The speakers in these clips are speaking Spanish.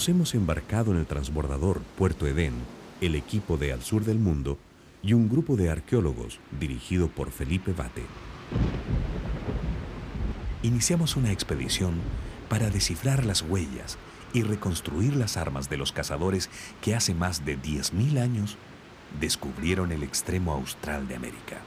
nos hemos embarcado en el transbordador Puerto Edén, el equipo de Al Sur del Mundo y un grupo de arqueólogos dirigido por Felipe Bate. Iniciamos una expedición para descifrar las huellas y reconstruir las armas de los cazadores que hace más de 10.000 años descubrieron el extremo austral de América.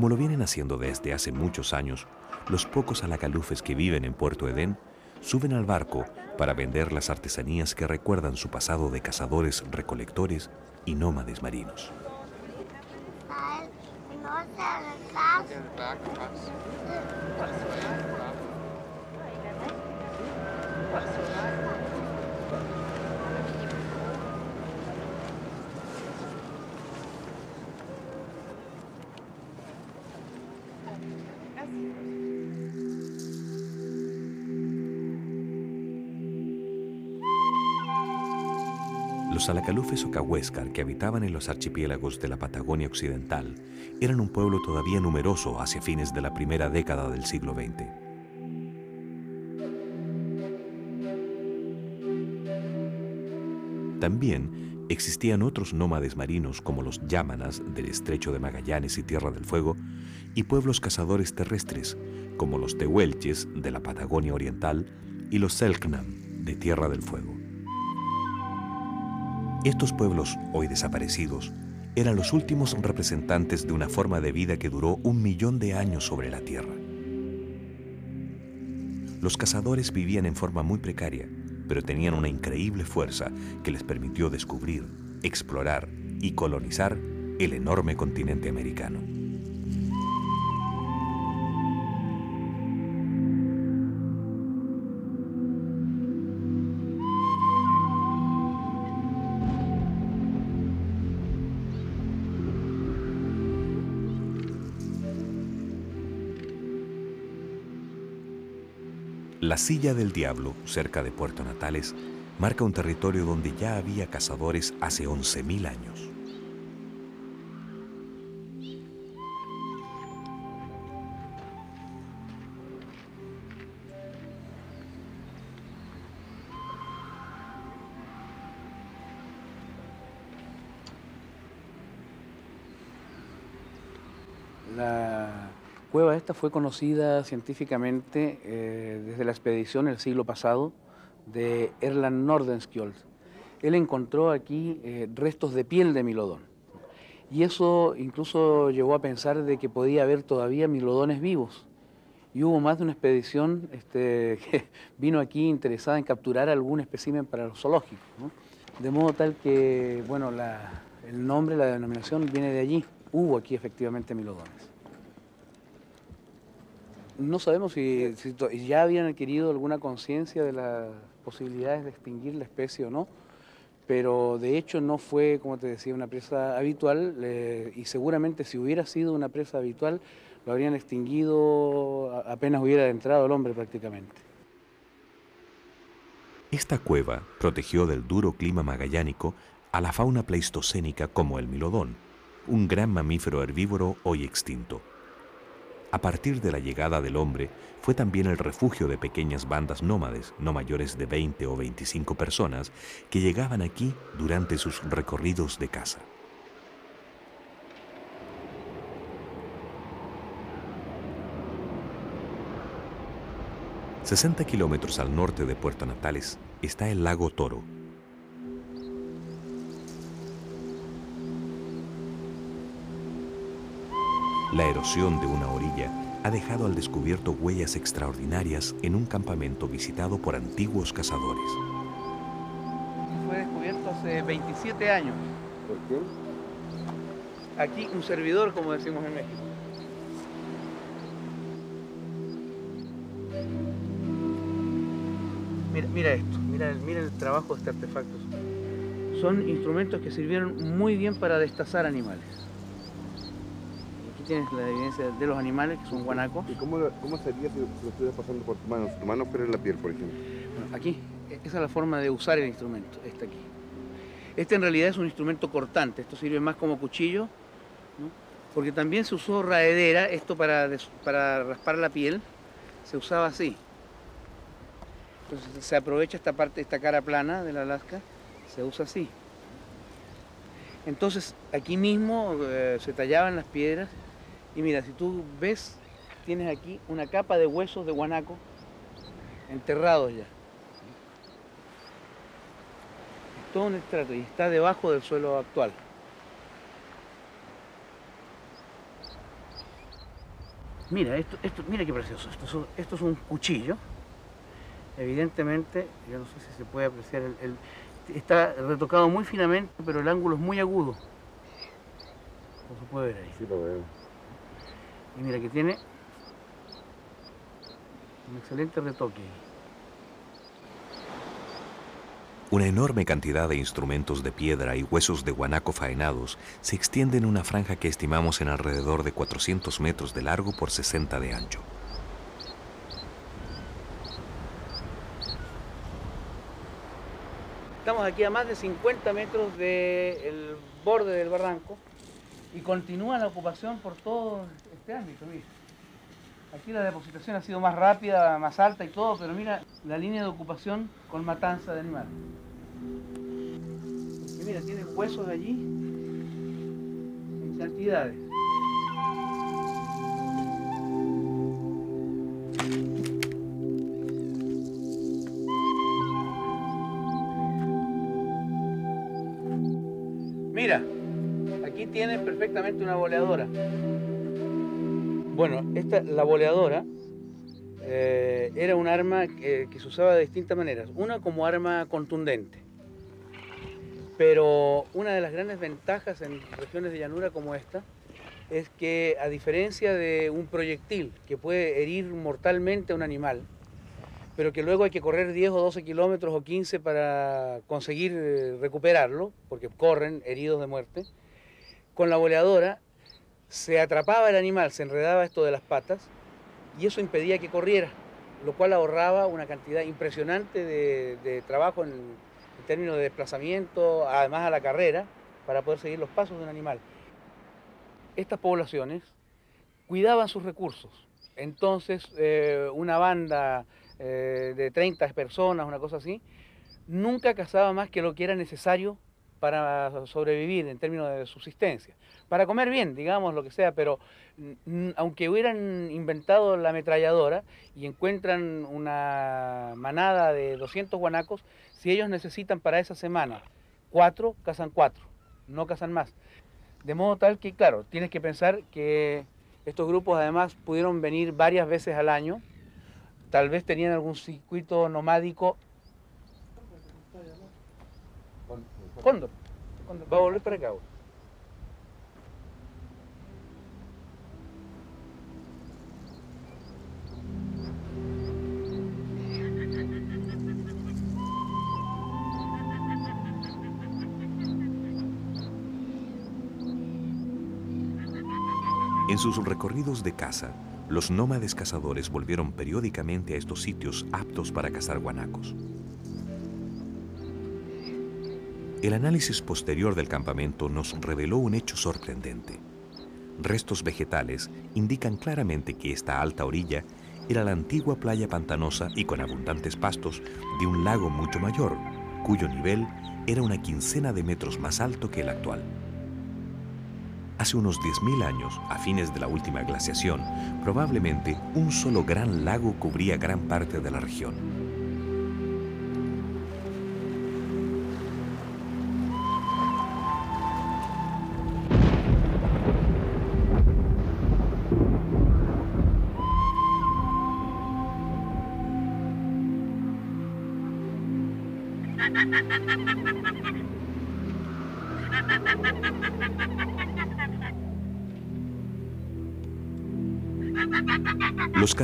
Como lo vienen haciendo desde hace muchos años, los pocos alacalufes que viven en Puerto Edén suben al barco para vender las artesanías que recuerdan su pasado de cazadores, recolectores y nómades marinos. Los alacalufes o cahuéscar que habitaban en los archipiélagos de la Patagonia Occidental eran un pueblo todavía numeroso hacia fines de la primera década del siglo XX. También existían otros nómades marinos como los yámanas del estrecho de Magallanes y Tierra del Fuego y pueblos cazadores terrestres como los tehuelches de la Patagonia Oriental y los selknam de Tierra del Fuego. Estos pueblos, hoy desaparecidos, eran los últimos representantes de una forma de vida que duró un millón de años sobre la Tierra. Los cazadores vivían en forma muy precaria, pero tenían una increíble fuerza que les permitió descubrir, explorar y colonizar el enorme continente americano. La Silla del Diablo, cerca de Puerto Natales, marca un territorio donde ya había cazadores hace 11.000 años. Fue conocida científicamente eh, desde la expedición el siglo pasado de Erland Nordenskjold. Él encontró aquí eh, restos de piel de milodón. Y eso incluso llevó a pensar de que podía haber todavía milodones vivos. Y hubo más de una expedición este, que vino aquí interesada en capturar algún espécimen para los zoológicos. De modo tal que, bueno, el nombre, la denominación viene de allí. Hubo aquí efectivamente milodones. No sabemos si, ya habían adquirido alguna conciencia de las posibilidades de extinguir la especie o no, pero de hecho no fue, como te decía, una presa habitual y seguramente si hubiera sido una presa habitual lo habrían extinguido apenas hubiera entrado el hombre prácticamente. Esta cueva protegió del duro clima magallánico a la fauna pleistocénica como el milodón, un gran mamífero herbívoro hoy extinto. A partir de la llegada del hombre, fue también el refugio de pequeñas bandas nómades, no mayores de 20 o 25 personas, que llegaban aquí durante sus recorridos de caza. ...60 kilómetros al norte de Puerto Natales está el lago Toro, La erosión de una orilla ha dejado al descubierto huellas extraordinarias en un campamento visitado por antiguos cazadores. Fue descubierto hace 27 años. ¿Por qué? Aquí un servidor, como decimos en México. Mira, mira esto, mira, mira el trabajo de este artefacto. Son instrumentos que sirvieron muy bien para destazar animales tienes la evidencia de los animales, que son guanacos. ¿Y cómo, cómo sería si, lo estuvieras pasando por tu mano? Si tu mano fuera en la piel, por ejemplo. Bueno, aquí, e, esa es la forma de usar el instrumento, este aquí. Este en realidad es un instrumento cortante, esto sirve más como cuchillo, ¿no? porque también se usó raedera, esto para, para raspar la piel, se usaba así. Entonces se aprovecha esta parte, esta cara plana de la lasca, se usa así. Entonces aquí mismo eh, se tallaban las piedras y mira, si tú ves, tienes aquí una capa de huesos de guanaco enterrados ya. Es todo un estrato y está debajo del suelo actual. Mira, esto, esto, mira qué precioso. Esto, esto es un cuchillo. Evidentemente, yo no sé si se puede apreciar el, el está retocado muy finamente, pero el ángulo es muy agudo. Como se puede ver ahí. Sí, lo veo. Y mira que tiene un excelente retoque. Una enorme cantidad de instrumentos de piedra y huesos de guanaco faenados se extiende en una franja que estimamos en alrededor de 400 metros de largo por 60 de ancho. Estamos aquí a más de 50 metros del borde del barranco y continúa la ocupación por todo Mira. Aquí la depositación ha sido más rápida, más alta y todo, pero mira la línea de ocupación con matanza de animales. Y mira, tiene huesos allí en cantidades. Mira, aquí tienes perfectamente una boleadora. Bueno, esta, la boleadora eh, era un arma que, que se usaba de distintas maneras. Una como arma contundente. Pero una de las grandes ventajas en regiones de llanura como esta es que a diferencia de un proyectil que puede herir mortalmente a un animal, pero que luego hay que correr 10 o 12 kilómetros o 15 para conseguir eh, recuperarlo, porque corren heridos de muerte, con la boleadora se atrapaba el animal, se enredaba esto de las patas y eso impedía que corriera, lo cual ahorraba una cantidad impresionante de, trabajo en, en, términos de desplazamiento, además a la carrera, para poder seguir los pasos de un animal. Estas poblaciones cuidaban sus recursos, entonces eh, una banda eh, de 30 personas, una cosa así, nunca cazaba más que lo que era necesario para sobrevivir en términos de subsistencia. Para comer bien, digamos, lo que sea, pero aunque hubieran inventado la ametralladora y encuentran una manada de 200 guanacos, si ellos necesitan para esa semana cuatro, cazan cuatro, no cazan más. De modo tal que, claro, tienes que pensar que estos grupos además pudieron venir varias veces al año, tal vez tenían algún circuito nomádico Cóndor. Va a volver para acá. Güey. En sus recorridos de caza, los nómades cazadores volvieron periódicamente a estos sitios aptos para cazar guanacos. El análisis posterior del campamento nos reveló un hecho sorprendente. Restos vegetales indican claramente que esta alta orilla era la antigua playa pantanosa y con abundantes pastos de un lago mucho mayor, cuyo nivel era una quincena de metros más alto que el actual. Hace unos 10.000 años, a fines de la última glaciación, probablemente un solo gran lago cubría gran parte de la región.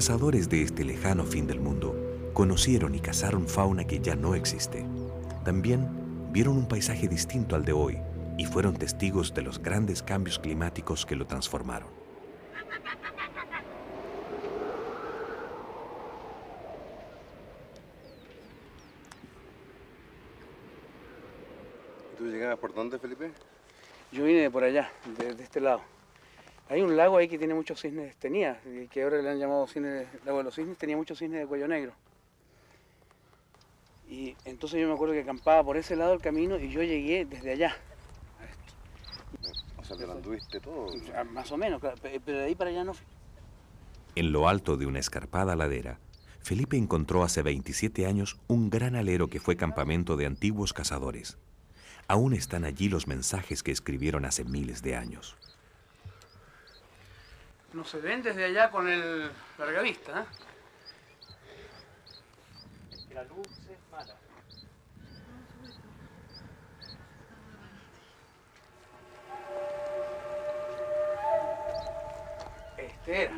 Cazadores de este lejano fin del mundo conocieron y cazaron fauna que ya no existe. También vieron un paisaje distinto al de hoy y fueron testigos de los grandes cambios climáticos que lo transformaron. ¿Tú llegabas por dónde, Felipe? Yo vine de por allá, de, de este lado. Hay un lago ahí que tiene muchos cisnes, tenía, y que ahora le han llamado cisne, lago de los cisnes, tenía muchos cisnes de cuello negro. Y entonces yo me acuerdo que acampaba por ese lado del camino y yo llegué desde allá. a esto. O sea, te lo anduviste todo. Ah, Más o menos, pero de ahí para allá no fui. En lo alto de una escarpada ladera, Felipe encontró hace 27 años un gran alero que fue campamento de antiguos cazadores. Aún están allí los mensajes que escribieron hace miles de años. No se ven desde allá con el largavista, ¿eh? La luz es mala. Este era.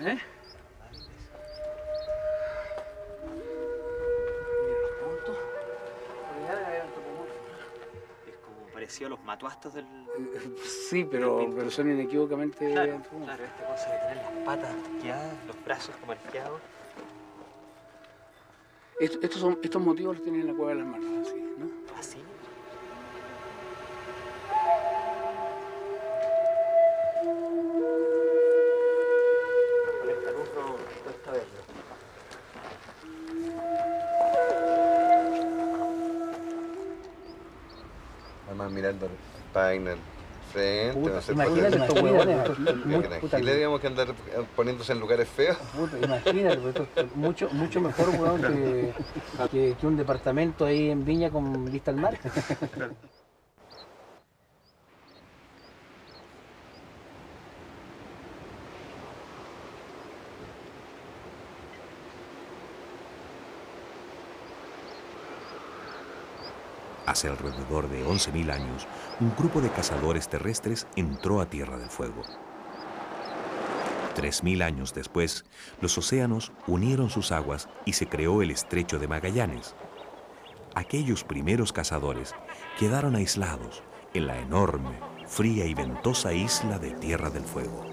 ¿Eh? Parecido a los matuastos del. Sí, pero, pero son inequívocamente Claro, claro, esta cosa de tener las patas arqueadas, los brazos como arqueados. Esto- estos, son, estos motivos los tienen en la cueva de las manos, frente, Puta, no sé, imagínate que puta, Giles, digamos que andar poniéndose en lugares feos. puta, imagínate, pues, esto es mucho, mucho mejor weón, que, que, que un departamento ahí en Viña con vista al mar. Hace alrededor de 11.000 años, un grupo de cazadores terrestres entró a Tierra del Fuego. 3.000 años después, los océanos unieron sus aguas y se creó el estrecho de Magallanes. Aquellos primeros cazadores quedaron aislados en la enorme, fría y ventosa isla de Tierra del Fuego.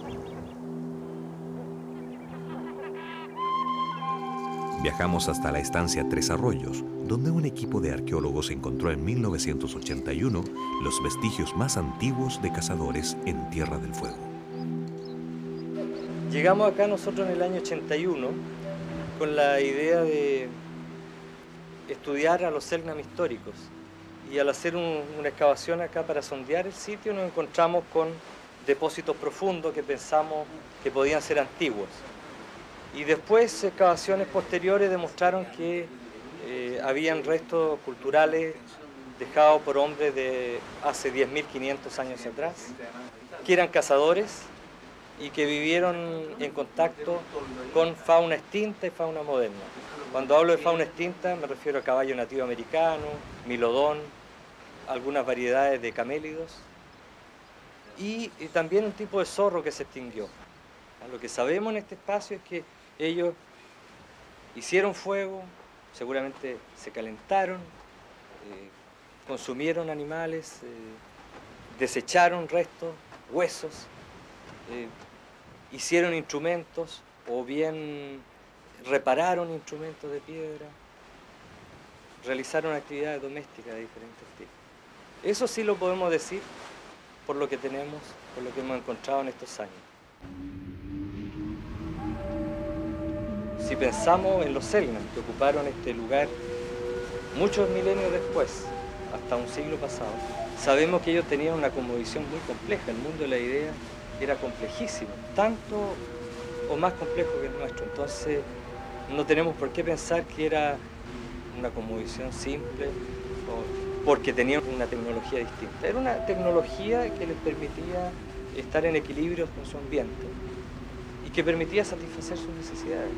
Viajamos hasta la estancia Tres Arroyos, donde un equipo de arqueólogos encontró en 1981 los vestigios más antiguos de cazadores en Tierra del Fuego. Llegamos acá nosotros en el año 81 con la idea de estudiar a los Selknam históricos. Y al hacer un- una excavación acá para sondear el sitio nos encontramos con depósitos profundos que pensamos que podían ser antiguos. Y después excavaciones posteriores demostraron que eh, habían restos culturales dejados por hombres de hace 10.500 años atrás, que eran cazadores y que vivieron en contacto con fauna extinta y fauna moderna. Cuando hablo de fauna extinta me refiero a caballo nativo americano, milodón, algunas variedades de camélidos y, y también un tipo de zorro que se extinguió. Lo que sabemos en este espacio es que ellos hicieron fuego, seguramente se calentaron, eh, consumieron animales, eh, desecharon restos, huesos, eh, hicieron instrumentos o bien repararon instrumentos de piedra, realizaron actividades domésticas de diferentes tipos. Eso sí lo podemos decir por lo que tenemos, por lo que hemos encontrado en estos años. Si pensamos en los Selknam, que ocuparon este lugar muchos milenios después, hasta un siglo pasado, sabemos que ellos tenían una cosmovisión muy compleja. El mundo de la idea era complejísimo, tanto o más complejo que el nuestro. Entonces, no tenemos por qué pensar que era una cosmovisión simple o porque tenían una tecnología distinta. Era una tecnología que les permitía estar en equilibrio con su ambiente y que permitía satisfacer sus necesidades.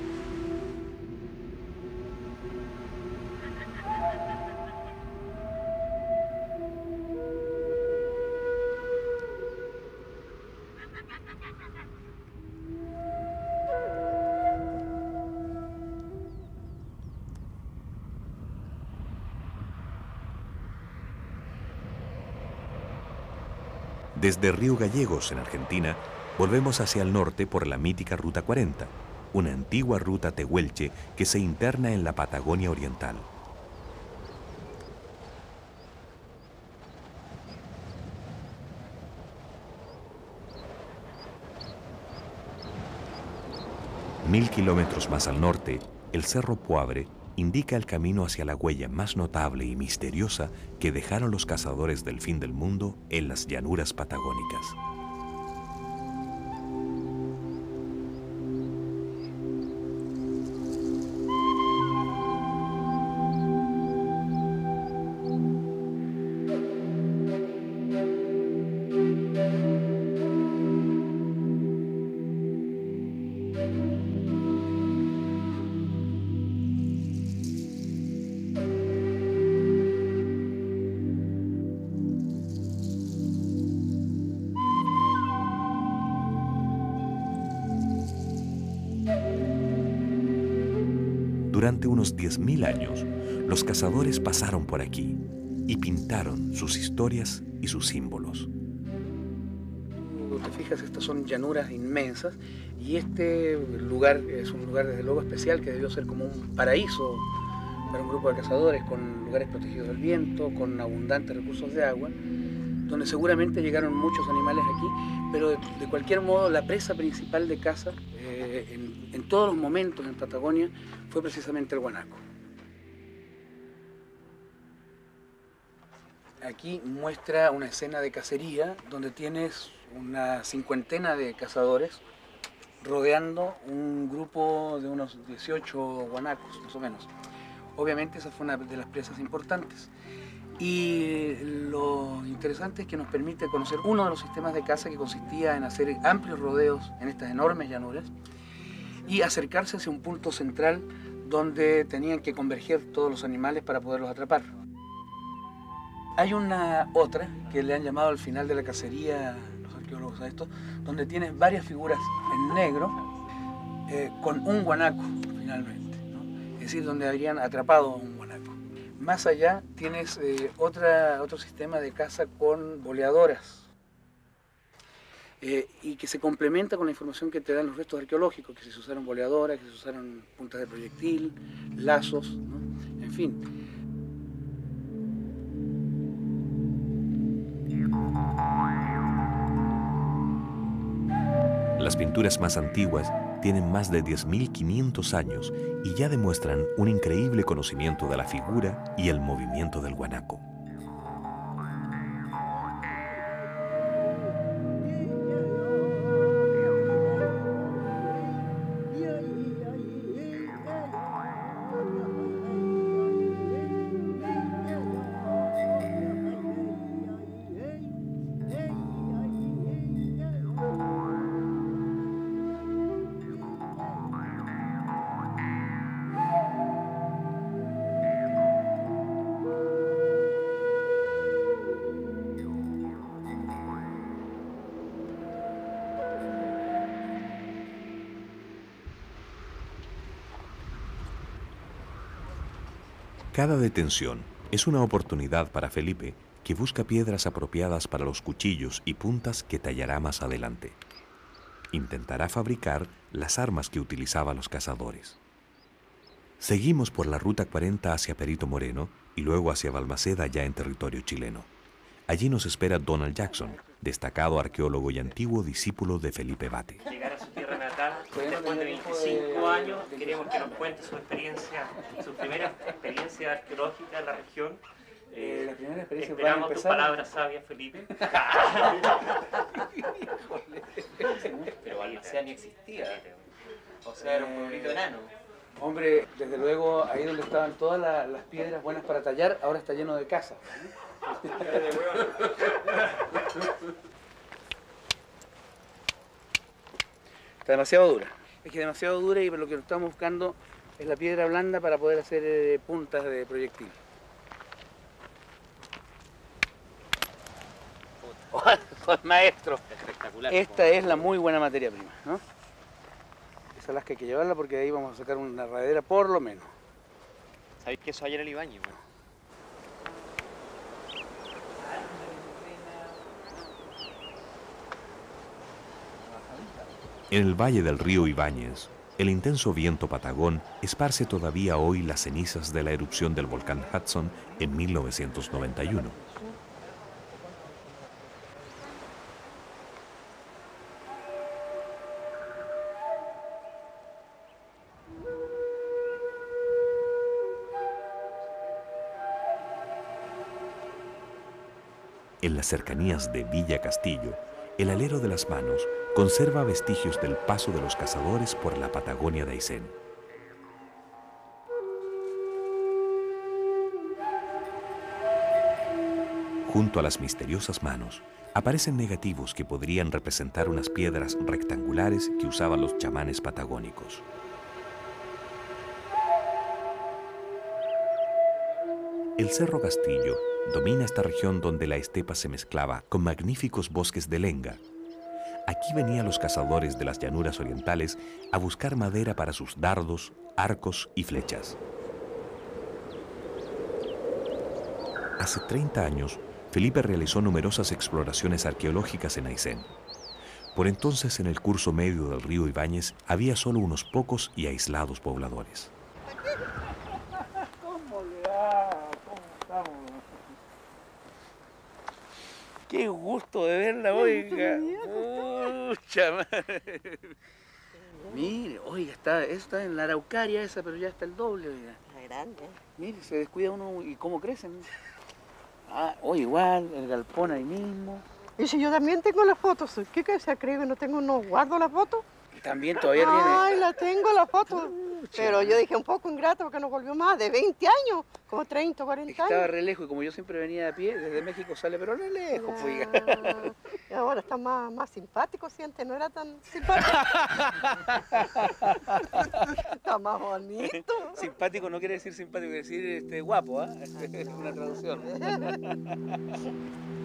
Desde Río Gallegos, en Argentina, volvemos hacia el norte por la mítica Ruta 40, una antigua ruta tehuelche que se interna en la Patagonia Oriental. Mil kilómetros más al norte, el Cerro Poabre indica el camino hacia la huella más notable y misteriosa que dejaron los cazadores del fin del mundo en las llanuras patagónicas. Unos 10.000 años, los cazadores pasaron por aquí y pintaron sus historias y sus símbolos. Te fijas, estas son llanuras inmensas y este lugar es un lugar desde luego especial que debió ser como un paraíso para un grupo de cazadores con lugares protegidos del viento, con abundantes recursos de agua, donde seguramente llegaron muchos animales aquí, pero de, cualquier modo la presa principal de caza en, en todos los momentos en Patagonia fue precisamente el guanaco. Aquí muestra una escena de cacería donde tienes una cincuentena de cazadores rodeando un grupo de unos 18 guanacos, más o menos. Obviamente esa fue una de las presas importantes. Y lo interesante es que nos permite conocer uno de los sistemas de caza que consistía en hacer amplios rodeos en estas enormes llanuras y acercarse hacia un punto central donde tenían que converger todos los animales para poderlos atrapar. Hay una otra que le han llamado al final de la cacería los arqueólogos a esto, donde tienes varias figuras en negro eh, con un guanaco finalmente, es decir, donde habrían atrapado un guanaco. Más allá tienes eh, otro sistema de caza con boleadoras, eh, y que se complementa con la información que te dan los restos arqueológicos, que se usaron boleadoras, que se usaron puntas de proyectil, lazos, ¿no? en fin. Las pinturas más antiguas tienen más de 10.500 años y ya demuestran un increíble conocimiento de la figura y el movimiento del guanaco. Cada detención es una oportunidad para Felipe que busca piedras apropiadas para los cuchillos y puntas que tallará más adelante. Intentará fabricar las armas que utilizaban los cazadores. Seguimos por la Ruta 40 hacia Perito Moreno y luego hacia Balmaceda ya en territorio chileno. Allí nos espera Donald Jackson, destacado arqueólogo y antiguo discípulo de Felipe Bate. Llegar a su tierra natal después de 25 años, queremos que nos cuente su experiencia, su primera experiencia arqueológica en la región. Eh, la primera experiencia para Esperamos tus palabras sabias, Felipe. Pero Balmaceda ni existía. O sea, era un pueblito enano. Hombre, desde luego, ahí donde estaban todas la- las piedras buenas para tallar, ahora está lleno de casas. Está demasiado dura. Es que demasiado dura y lo que estamos buscando es la piedra blanda para poder hacer eh, puntas de proyectil. ¡Oh, maestro! Espectacular. Esta es la muy buena materia prima, ¿no? Esa lasca hay que llevarla porque de ahí vamos a sacar una radera por lo menos. ¿Sabéis que eso ayer el Ibañez, weón? En el valle del río Ibáñez, el intenso viento patagón esparce todavía hoy las cenizas de la erupción del volcán Hudson en 1991. En las cercanías de Villa Castillo, el alero de las manos conserva vestigios del paso de los cazadores por la Patagonia de Aysén. Junto a las misteriosas manos aparecen negativos que podrían representar unas piedras rectangulares que usaban los chamanes patagónicos. El Cerro Castillo domina esta región donde la estepa se mezclaba con magníficos bosques de lenga. Aquí venían los cazadores de las llanuras orientales a buscar madera para sus dardos, arcos y flechas. Hace 30 años, Felipe realizó numerosas exploraciones arqueológicas en Aysén. Por entonces, en el curso medio del río Ibáñez había solo unos pocos y aislados pobladores. Qué gusto de verla, oiga. Mucha madre. Mire, oiga, está, eso está en la araucaria esa, pero ya está el doble, oiga. Grande. Mire, se descuida uno y cómo crecen. Ah, o igual, el galpón ahí mismo. Y si yo también tengo las fotos, ¿qué que se cree que no tengo, no guardo las fotos? También todavía Ay, tiene. la tengo la foto. Pero yo dije un poco ingrato porque no volvió más, de 20 años, como 30, 40 Estaba años. re lejos y como yo siempre venía a pie, desde México sale, pero re lejos. Ah, y ahora está más, más simpático, siente, no era tan simpático. está más bonito. Simpático no quiere decir simpático, quiere decir este, guapo, ¿ah? Es una traducción.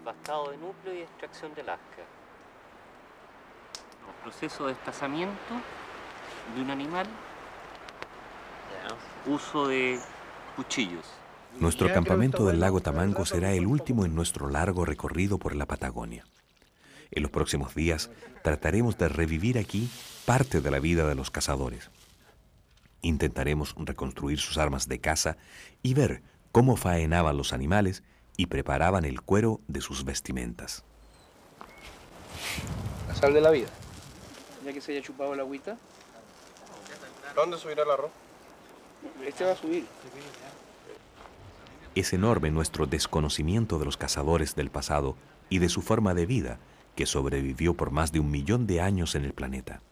desbastado de núcleo y extracción de lasca. El proceso de desplazamiento de un animal. Uso de cuchillos. Nuestro campamento del lago Tamango será el último en nuestro largo recorrido por la Patagonia. En los próximos días trataremos de revivir aquí parte de la vida de los cazadores. Intentaremos reconstruir sus armas de caza y ver cómo faenaban los animales y preparaban el cuero de sus vestimentas. La sal de la vida. Ya que se haya chupado la agüita, ¿Dónde subirá el arroz? este va a subir. Es enorme nuestro desconocimiento de los cazadores del pasado y de su forma de vida que sobrevivió por más de un millón de años en el planeta.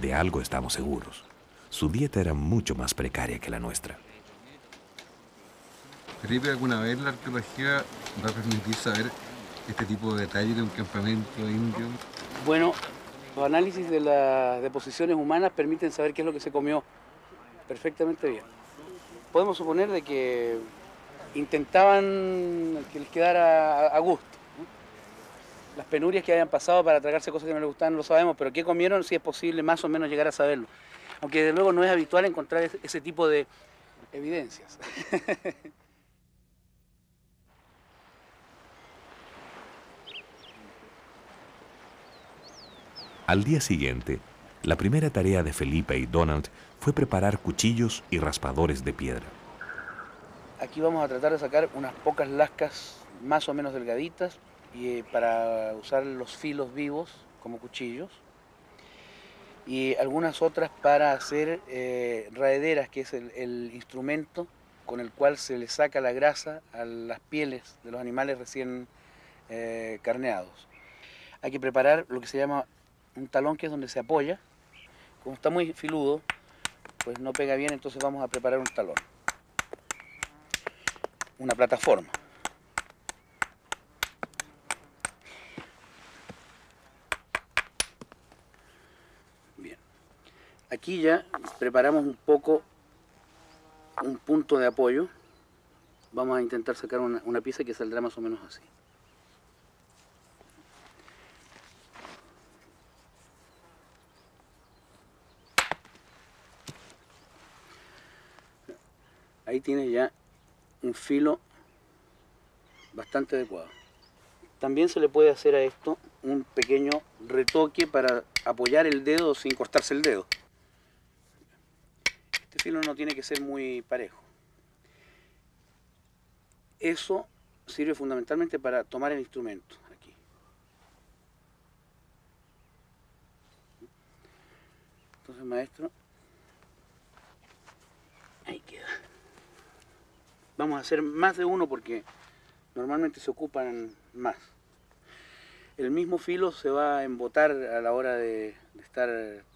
De algo estamos seguros. Su dieta era mucho más precaria que la nuestra. Felipe, ¿alguna vez la arqueología va a permitir saber este tipo de detalles de un campamento indio? Bueno, los análisis de las deposiciones humanas permiten saber qué es lo que se comió perfectamente bien. Podemos suponer de que intentaban que les quedara a- gusto. Las penurias que hayan pasado para tragarse cosas que no les gustaban no lo sabemos, pero qué comieron sí es posible más o menos llegar a saberlo. Aunque desde luego no es habitual encontrar ese tipo de evidencias. Al día siguiente, la primera tarea de Felipe y Donald fue preparar cuchillos y raspadores de piedra. Aquí vamos a tratar de sacar unas pocas lascas más o menos delgaditas y, eh, para usar los filos vivos como cuchillos y algunas otras para hacer eh, raederas, que es el, instrumento con el cual se le saca la grasa a las pieles de los animales recién eh, carneados. Hay que preparar lo que se llama un talón, que es donde se apoya. Como está muy filudo, pues no pega bien, entonces vamos a preparar un talón una plataforma. Bien. Aquí ya preparamos un poco un punto de apoyo. Vamos a intentar sacar una, una pieza que saldrá más o menos así. Ahí tiene ya un filo bastante adecuado. También se le puede hacer a esto un pequeño retoque para apoyar el dedo sin cortarse el dedo. Este filo no tiene que ser muy parejo. Eso sirve fundamentalmente para tomar el instrumento aquí. Entonces, maestro, ahí queda. Vamos a hacer más de uno porque normalmente se ocupan más. El mismo filo se va a embotar a la hora de, de estar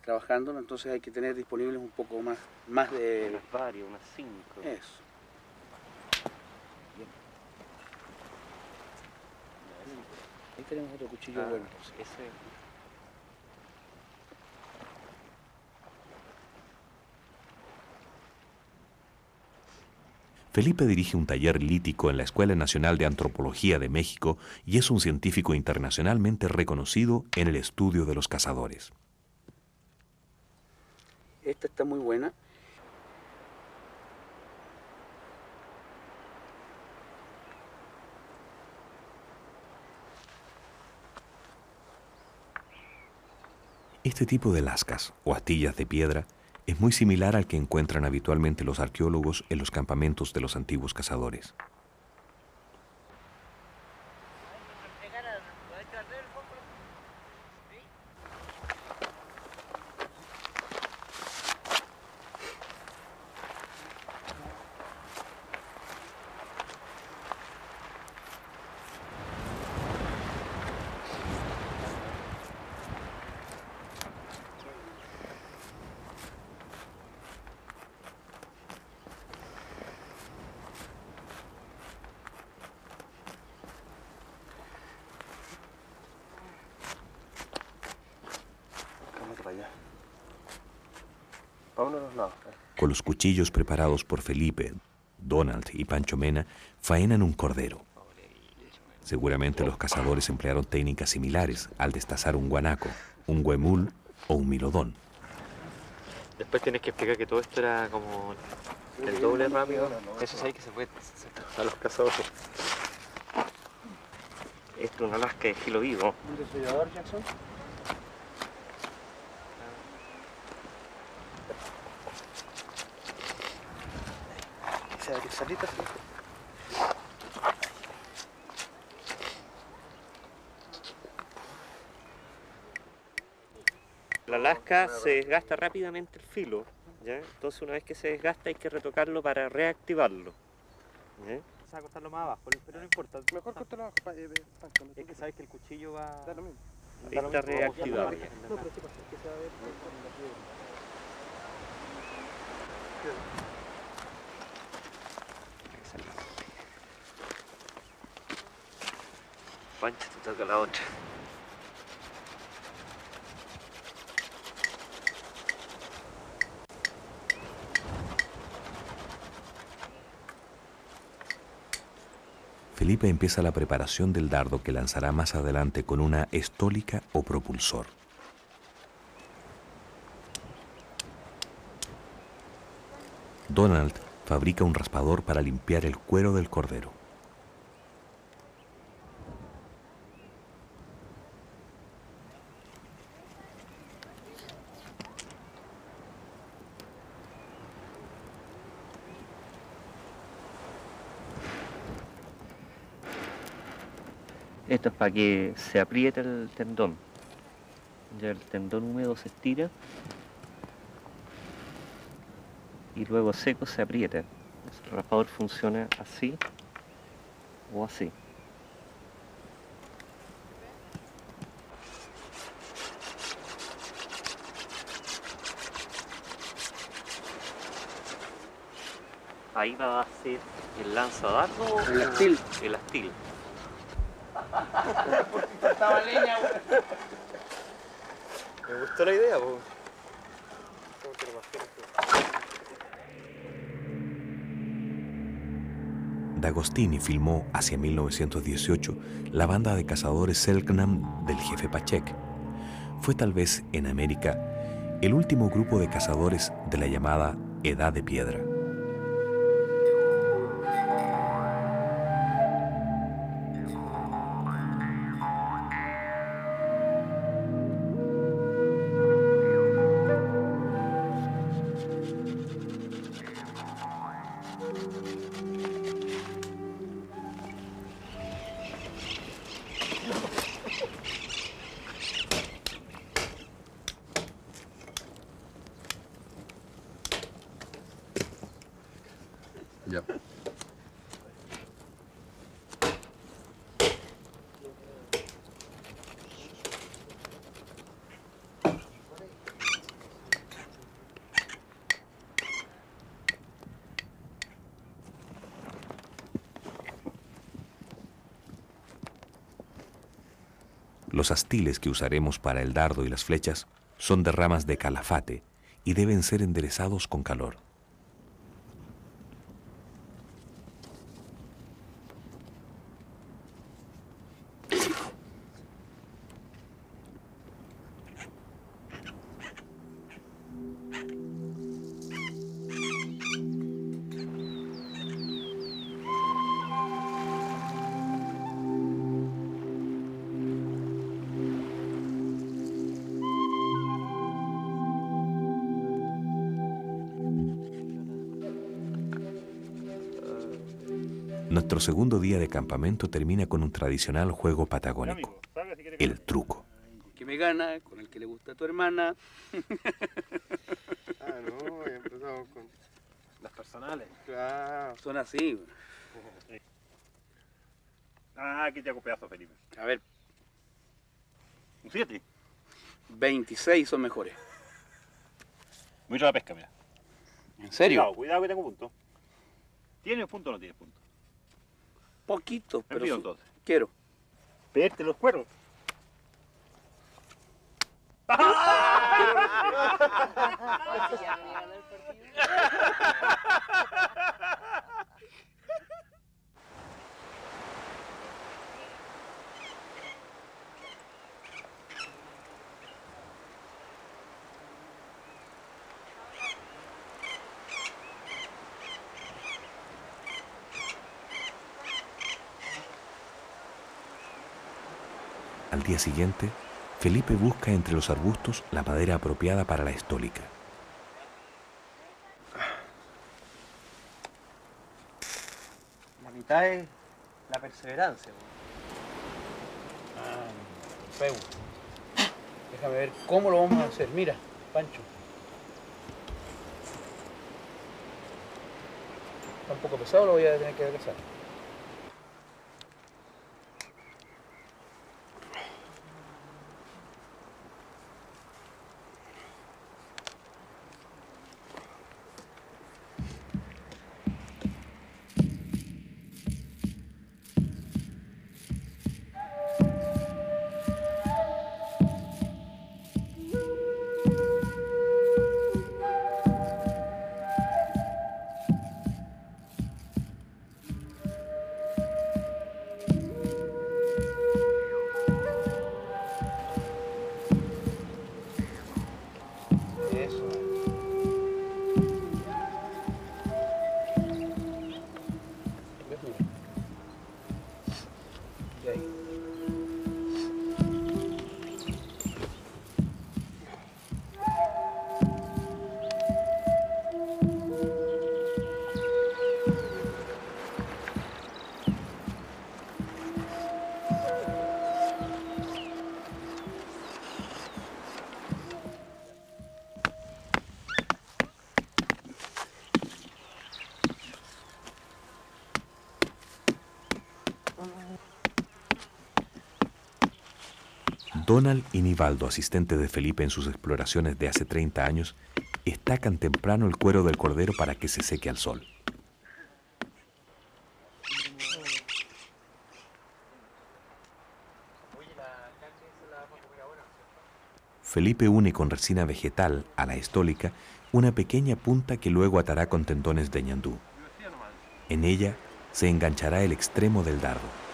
trabajando, entonces hay que tener disponibles un poco más, más de... varios, unas cinco. Eso. Ahí tenemos otro cuchillo Ah, bueno. ese- Felipe dirige un taller lítico en la Escuela Nacional de Antropología de México y es un científico internacionalmente reconocido en el estudio de los cazadores. Esta está muy buena. Este tipo de lascas o astillas de piedra es muy similar al que encuentran habitualmente los arqueólogos en los campamentos de los antiguos cazadores. Cámate para allá. Para uno de los lados. Con los cuchillos preparados por Felipe, Donald y Pancho Mena, faenan un cordero. Seguramente los cazadores emplearon técnicas similares al destazar un guanaco, un huemul o un milodón. Después tienes que explicar que todo esto era como el doble rápido. Eso sí que se puede. A los cazadores. Esto es una lasca de filo vivo. ¿Un desarrollador, Jackson? Salita, sí. La lasca se desgasta rápidamente el filo, ¿ya? Entonces una vez que se desgasta hay que retocarlo para reactivarlo. ¿ya? A cortarlo más abajo, pero no importa. Mejor cortarlo abajo, eh, Es que sabes que el cuchillo va. Da lo mismo. Ahí está reactivado. No, pero sí pasa, que se va a ver Felipe empieza la preparación del dardo que lanzará más adelante con una estólica o propulsor. Donald fabrica un raspador para limpiar el cuero del cordero. Esto es para que se apriete el tendón. Ya el tendón húmedo se estira y luego seco se aprieta. El raspador funciona así o así. Ahí va a ser el lanzadardo o El astil. El astil. Faltaba leña, Me gustó la idea, po. D'Agostini filmó hacia 1918 la banda de cazadores Selknam del jefe Pachek. Fue tal vez en América el último grupo de cazadores de la llamada Edad de Piedra. Los astiles que usaremos para el dardo y las flechas son de ramas de calafate y deben ser enderezados con calor. Campamento termina con un tradicional juego patagónico, el truco. Que me gana, con el que le gusta a tu hermana. Ah, no, ya empezamos con. Las personales. Claro. Son así. Ah, aquí te hago pedazo, Felipe. A ver, Un 7. 26 son mejores. Mucho la pesca, mira. ¿En serio? Cuidado, cuidado que tengo punto. ¿Tienes punto o no tienes punto? Poquito, pero su- entonces. quiero. Verte los cueros. Al día siguiente, Felipe busca entre los arbustos la madera apropiada para la estólica. La mitad es la perseverancia. Ah, feo. Déjame ver cómo lo vamos a hacer. Mira, Pancho. Está un poco pesado, lo voy a tener que adelgazar. Donald Inibaldo, asistente de Felipe en sus exploraciones de hace 30 años, estacan temprano el cuero del cordero para que se seque al sol. Felipe une con resina vegetal a la estólica una pequeña punta que luego atará con tendones de ñandú. En ella se enganchará el extremo del dardo.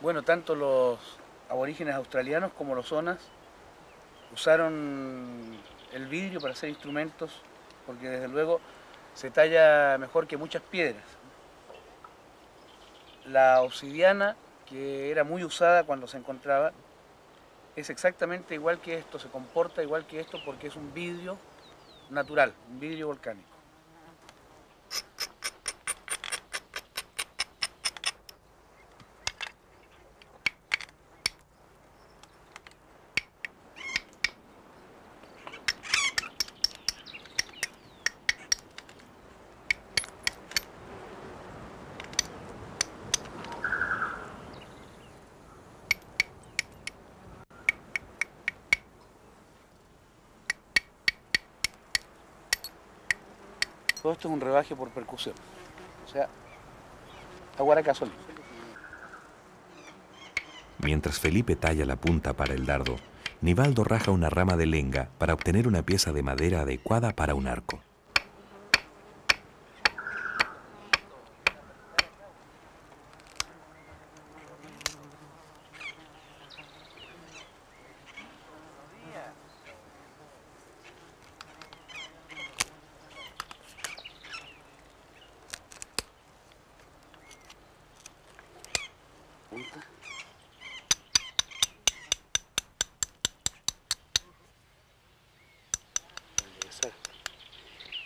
Bueno, tanto los aborígenes australianos como los zonas usaron el vidrio para hacer instrumentos porque desde luego se talla mejor que muchas piedras. La obsidiana, que era muy usada cuando se encontraba, es exactamente igual que esto, se comporta igual que esto porque es un vidrio natural, un vidrio volcánico. Esto es un rebaje por percusión. O sea, aguaraca solito. Mientras Felipe talla la punta para el dardo, Nivaldo raja una rama de lenga para obtener una pieza de madera adecuada para un arco.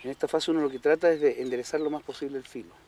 En esta fase uno lo que trata es de enderezar lo más posible el filo.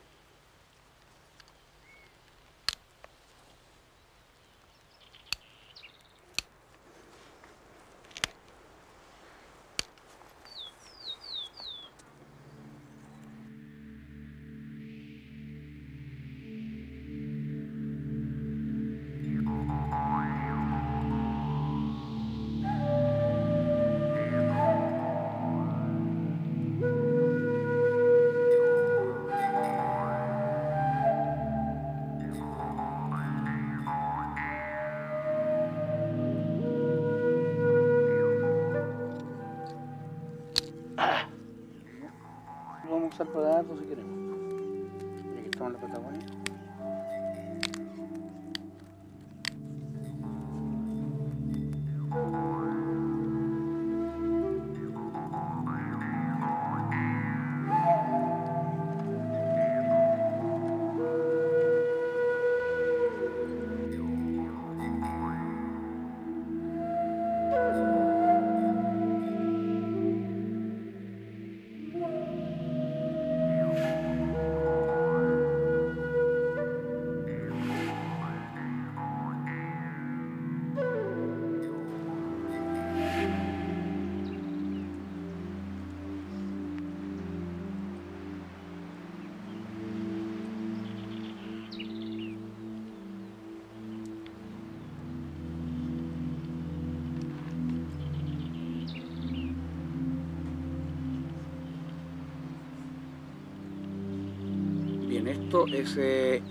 Esto es eh,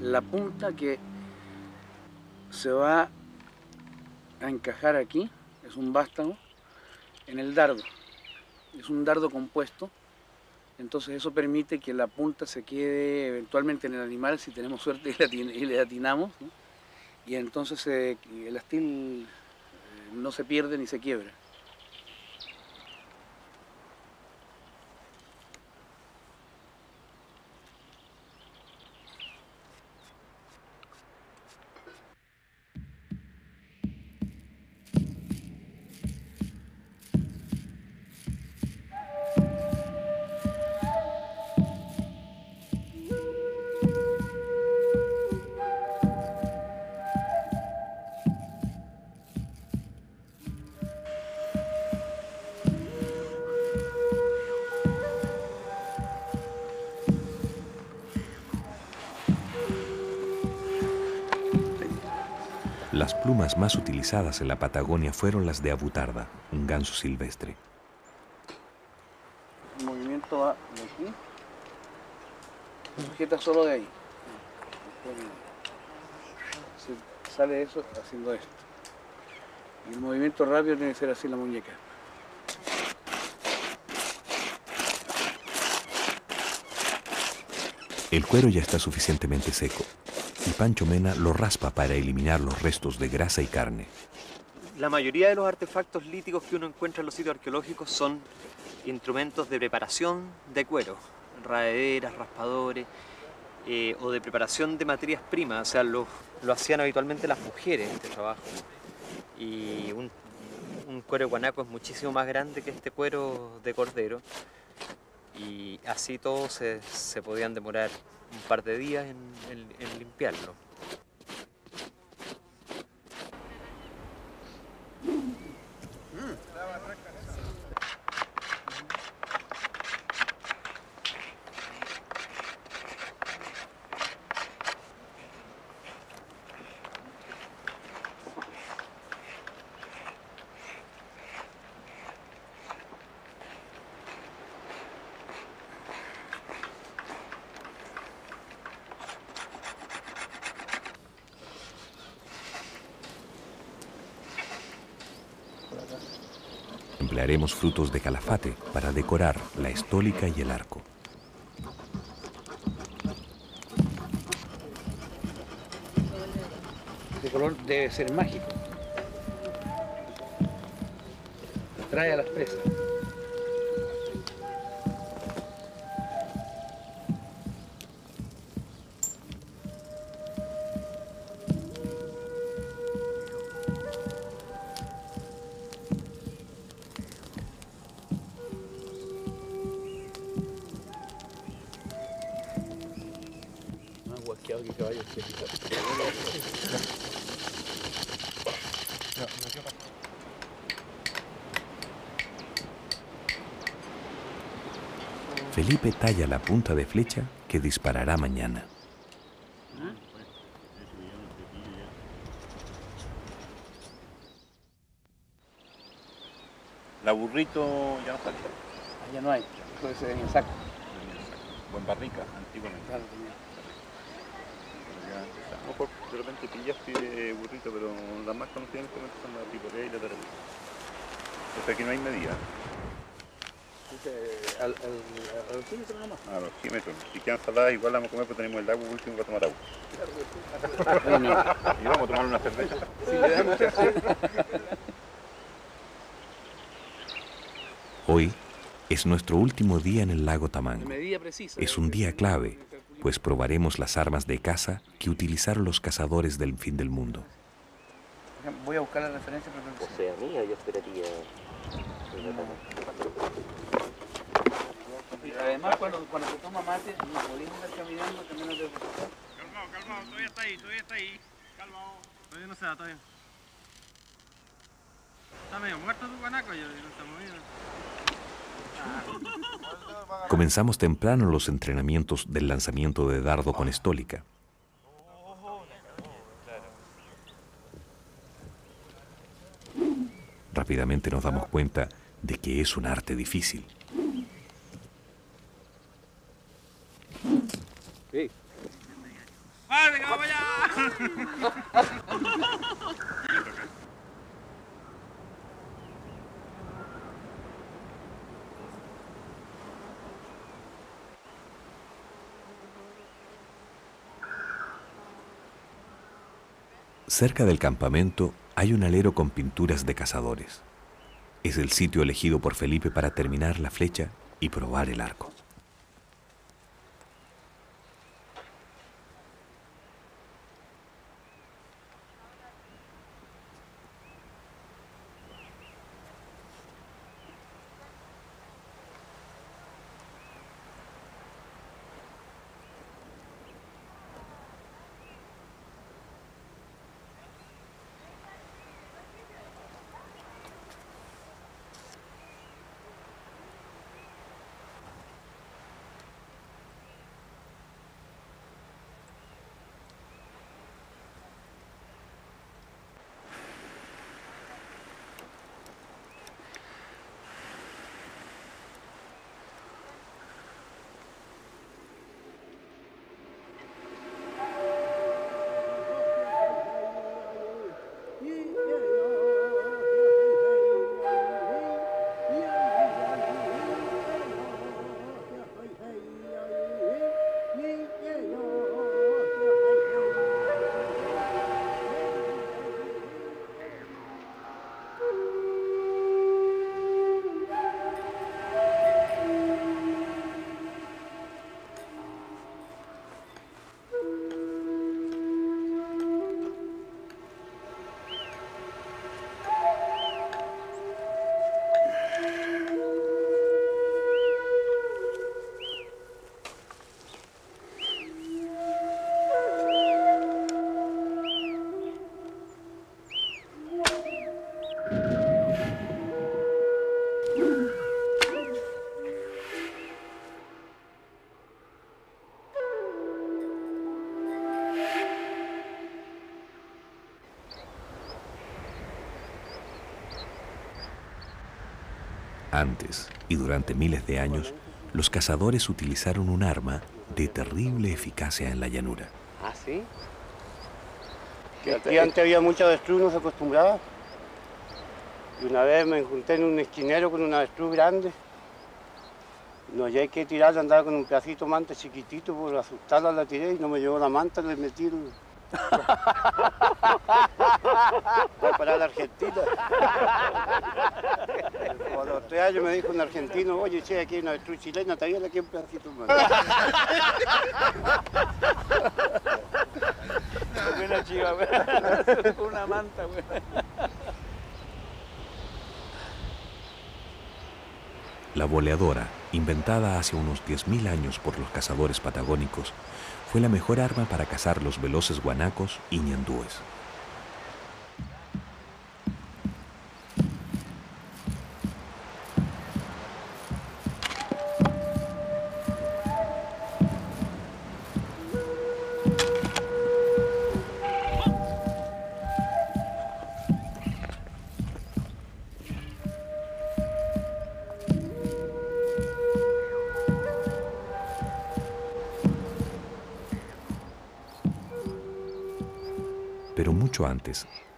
la punta que se va a encajar aquí, es un vástago, en el dardo. Es un dardo compuesto, entonces eso permite que la punta se quede eventualmente en el animal si tenemos suerte y le, atinamos, y entonces eh, el astil eh, no se pierde ni se quiebra. Más utilizadas en la Patagonia fueron las de abutarda, un ganso silvestre. El movimiento va de aquí, sujeta solo de ahí. Se sale eso haciendo esto. Y el movimiento rápido tiene que ser así la muñeca. El cuero ya está suficientemente seco. Y Pancho Mena lo raspa para eliminar los restos de grasa y carne. La mayoría de los artefactos líticos que uno encuentra en los sitios arqueológicos son instrumentos de preparación de cuero, raederas, raspadores, eh, o de preparación de materias primas. O sea, lo, lo hacían habitualmente las mujeres este trabajo. Y un, cuero guanaco es muchísimo más grande que este cuero de cordero. Y así todos se, se podían demorar un par de días en, en- en limpiarlo. Emplearemos frutos de calafate para decorar la estólica y el arco. Este color debe ser mágico. Atrae a las presas. Felipe talla la punta de flecha que disparará mañana. La burrito ya no sale. Ya no hay, puede ser en el saco. Buen barrica, antiguamente. Claro, tenía. Pero ya, a lo mejor de repente pillas pide burrito, pero las más conocidas en este momento son la picorea y la tarabilla. O sea que no hay medida. Al, al, al alquímetro nomás. A los kilómetros. Si quedan saladas, igual la vamos a comer, pero tenemos el agua último para tomar agua. Bueno. Y vamos a tomar una cerveza. Si le damos Hoy es nuestro último día en el lago Tamango. medida precisa. Es un día clave, pues probaremos las armas de caza que utilizaron los cazadores del fin del mundo. Voy a buscar la referencia para O sea, mía, yo esperaría. Y Además, cuando, cuando se toma mate, no podemos estar caminando, también no te Calmado, calmado, todavía está ahí, todavía está ahí. Calmado. Todavía no se da, todavía. Está medio muerto tu guanaco, yo no está movido. Comenzamos temprano los entrenamientos del lanzamiento de dardo con estólica. Rápidamente nos damos cuenta de que es un arte difícil. Cerca del campamento hay un alero con pinturas de cazadores. Es el sitio elegido por Felipe para terminar la flecha y probar el arco. Antes y durante miles de años, los cazadores utilizaron un arma de terrible eficacia en la llanura. ¿Ah, sí? Que aquí antes había mucha avestruz, no se acostumbraba. Y una vez me junté en un esquinero con una avestruz grande. No hay que tirarla, andaba con un pedacito de manta chiquitito, por asustarla la tiré y no me llevó la manta, le metí el... Para la Argentina. Los tres años me dijo un argentino, oye, che, aquí hay una avestruz chilena, también aquí un pedacito chiva, Con una manta, güey. La boleadora, inventada hace unos 10.000 años por los cazadores patagónicos, fue la mejor arma para cazar los veloces guanacos y ñandúes.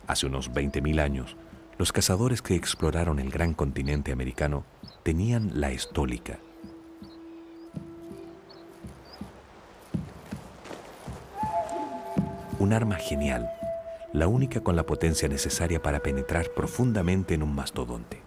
Hace unos 20.000 años, los cazadores que exploraron el gran continente americano tenían la estólica. Un arma genial, la única con la potencia necesaria para penetrar profundamente en un mastodonte.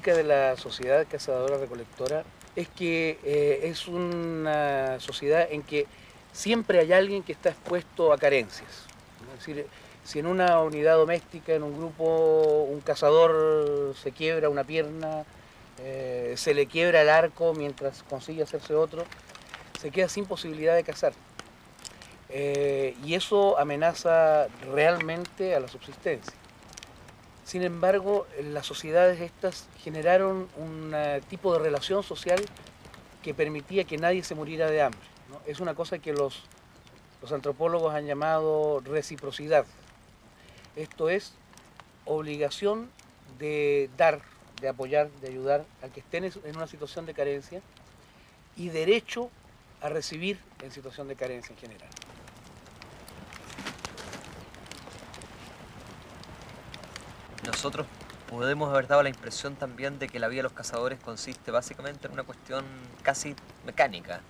Características de la sociedad cazadora-recolectora es que eh, es una sociedad en que siempre hay alguien que está expuesto a carencias. Es decir, si en una unidad doméstica, en un grupo, un cazador se quiebra una pierna, eh, se le quiebra el arco mientras consigue hacerse otro, se queda sin posibilidad de cazar. Eh, y eso amenaza realmente a la subsistencia. Sin embargo, las sociedades estas generaron un eh, tipo de relación social que permitía que nadie se muriera de hambre. Es una cosa que los, los antropólogos han llamado reciprocidad. Esto es obligación de dar, de apoyar, de ayudar al que esté en una situación de carencia y derecho a recibir en situación de carencia en general. Nosotros podemos haber dado la impresión también de que la vida de los cazadores consiste básicamente en una cuestión casi mecánica.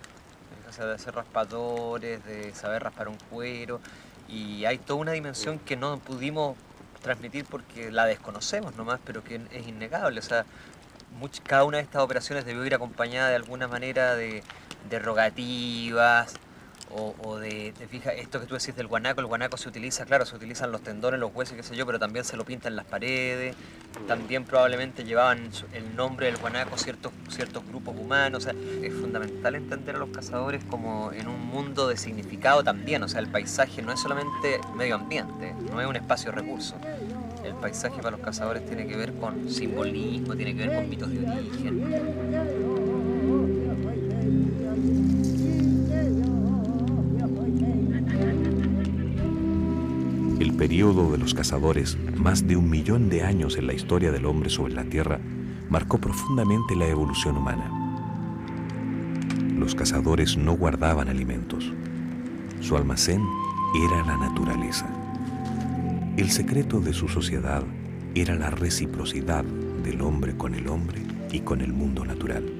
De hacer raspadores, de saber raspar un cuero. Y hay toda una dimensión que no pudimos transmitir porque la desconocemos nomás, pero que es innegable. O sea, cada una de estas operaciones debió ir acompañada de alguna manera de, de rogativas, o, de, fija, esto que tú decís del guanaco, el guanaco se utiliza, claro, se utilizan los tendones, los huesos, qué sé yo, pero también se lo pintan las paredes, también probablemente llevaban el nombre del guanaco ciertos, ciertos grupos humanos, o sea, es fundamental entender a los cazadores como en un mundo de significado también, o sea, el paisaje no es solamente medio ambiente, no es un espacio recurso. El paisaje para los cazadores tiene que ver con simbolismo, tiene que ver con mitos de origen. El periodo de los cazadores, más de un millón de años en la historia del hombre sobre la Tierra, marcó profundamente la evolución humana. Los cazadores no guardaban alimentos. Su almacén era la naturaleza. El secreto de su sociedad era la reciprocidad del hombre con el hombre y con el mundo natural.